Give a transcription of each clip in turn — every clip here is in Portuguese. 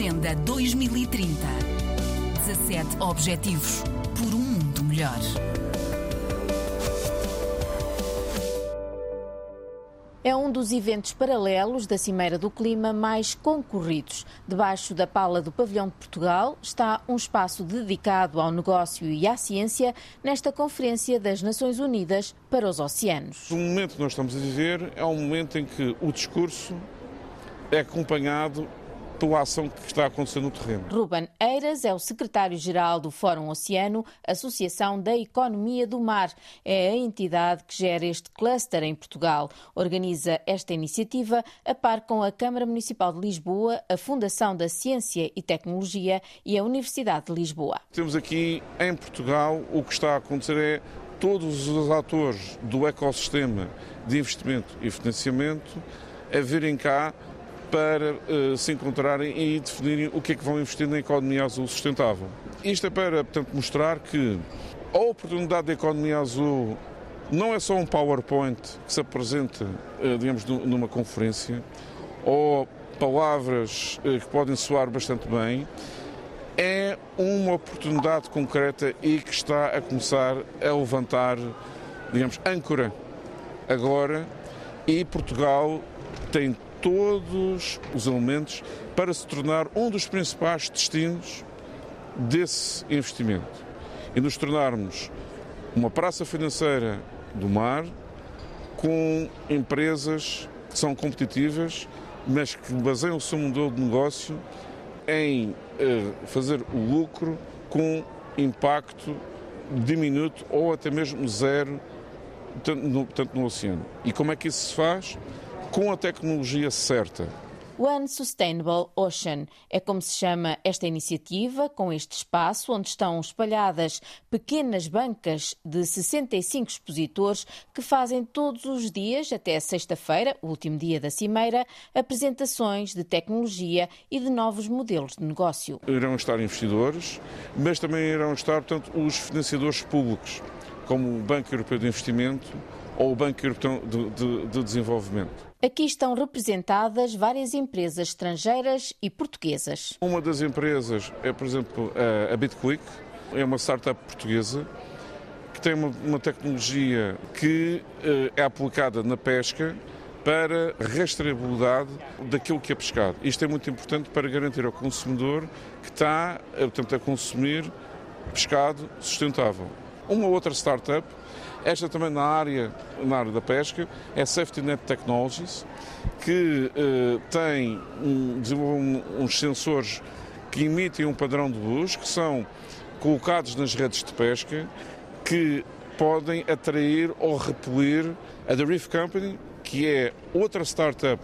Agenda 2030. 17 Objetivos por um mundo melhor. É um dos eventos paralelos da Cimeira do Clima mais concorridos. Debaixo da pala do Pavilhão de Portugal está um espaço dedicado ao negócio e à ciência nesta Conferência das Nações Unidas para os Oceanos. O momento que nós estamos a viver é um momento em que o discurso é acompanhado pela ação que está acontecendo no terreno. Ruben Eiras é o secretário-geral do Fórum Oceano, Associação da Economia do Mar. É a entidade que gera este cluster em Portugal. Organiza esta iniciativa a par com a Câmara Municipal de Lisboa, a Fundação da Ciência e Tecnologia e a Universidade de Lisboa. Temos aqui em Portugal o que está a acontecer é todos os atores do ecossistema de investimento e financiamento a virem cá para uh, se encontrarem e definirem o que é que vão investir na economia azul sustentável. Isto é para, portanto, mostrar que a oportunidade da economia azul não é só um PowerPoint que se apresenta, uh, digamos, numa conferência, ou palavras uh, que podem soar bastante bem, é uma oportunidade concreta e que está a começar a levantar, digamos, âncora agora e Portugal tem todos os elementos para se tornar um dos principais destinos desse investimento e nos tornarmos uma praça financeira do mar com empresas que são competitivas, mas que baseiam o seu modelo de negócio em eh, fazer o lucro com impacto diminuto ou até mesmo zero, tanto no, tanto no oceano. E como é que isso se faz? Com a tecnologia certa. One Sustainable Ocean é como se chama esta iniciativa, com este espaço onde estão espalhadas pequenas bancas de 65 expositores que fazem todos os dias, até sexta-feira, o último dia da Cimeira, apresentações de tecnologia e de novos modelos de negócio. Irão estar investidores, mas também irão estar, portanto, os financiadores públicos, como o Banco Europeu de Investimento ou o Banco Europeu de, de, de Desenvolvimento. Aqui estão representadas várias empresas estrangeiras e portuguesas. Uma das empresas é, por exemplo, a BitQuick, é uma startup portuguesa que tem uma, tecnologia que uh, é aplicada na pesca para rastreabilidade daquilo que é pescado. Isto é muito importante para garantir ao consumidor que está eh, portanto, a consumir pescado sustentável. Uma outra startup esta também na área, na área da pesca é Safety Net Technologies, que uh, tem um, desenvolve uns sensores que emitem um padrão de luz, que são colocados nas redes de pesca, que podem atrair ou repelir a The Reef Company, que é outra startup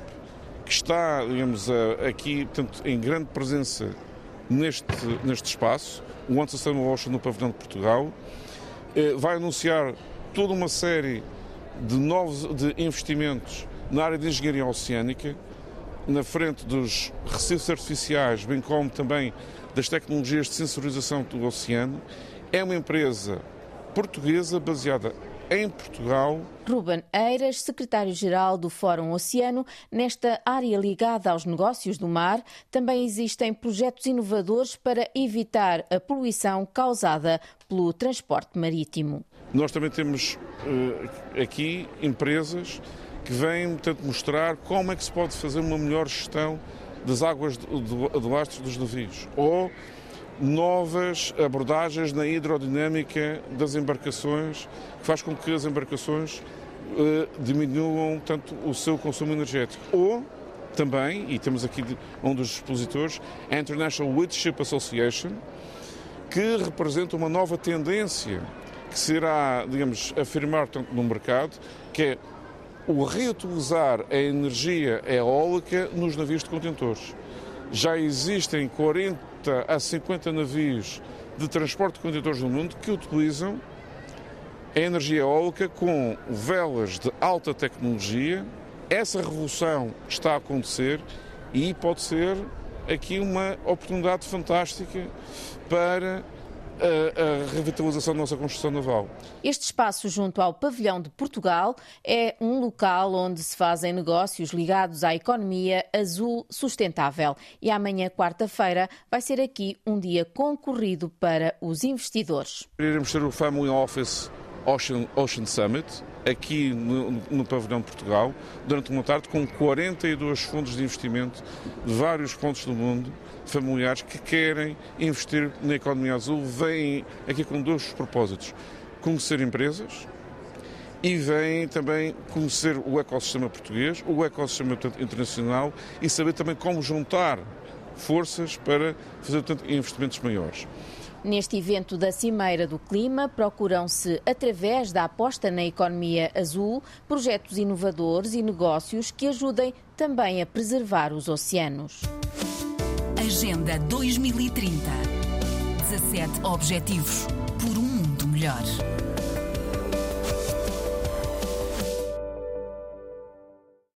que está, digamos, aqui portanto, em grande presença neste, neste espaço, o One Sustainable Ocean no pavilhão de Portugal, eh, vai anunciar toda uma série de novos de investimentos na área de engenharia oceânica, na frente dos recifes artificiais, bem como também das tecnologias de sensorização do oceano. É uma empresa portuguesa baseada em Portugal. Ruben Eiras, secretário-geral do Fórum Oceano, nesta área ligada aos negócios do mar, também existem projetos inovadores para evitar a poluição causada pelo transporte marítimo. Nós também temos uh, aqui empresas que vêm portanto, mostrar como é que se pode fazer uma melhor gestão das águas de lastro dos navios ou novas abordagens na hidrodinâmica das embarcações que faz com que as embarcações uh, diminuam tanto o seu consumo energético. Ou também, e temos aqui um dos expositores, a International Woodship Association, que representa uma nova tendência que se irá, digamos, afirmar tanto no mercado, que é o reutilizar a energia eólica nos navios de contentores. Já existem 40 a 50 navios de transporte de contentores no mundo que utilizam a energia eólica com velas de alta tecnologia. Essa revolução está a acontecer e pode ser aqui uma oportunidade fantástica para a, a, revitalização da nossa construção naval. Este espaço, junto ao Pavilhão de Portugal, é um local onde se fazem negócios ligados à economia azul sustentável. E amanhã, quarta-feira, vai ser aqui um dia concorrido para os investidores. Iremos ter o Family Office Ocean, Ocean Summit, aqui no, no, Pavilhão de Portugal, durante uma tarde, com 42 fundos de investimento de vários pontos do mundo, familiares, que querem investir na economia azul, vêm aqui com dois propósitos: conhecer empresas e vêm também conhecer o ecossistema português, o ecossistema internacional e saber também como juntar forças para fazer portanto, investimentos maiores. Neste evento da Cimeira do Clima, procuram-se, através da aposta na economia azul, projetos inovadores e negócios que ajudem também a preservar os oceanos. Agenda 2030 17 Objetivos por um mundo melhor.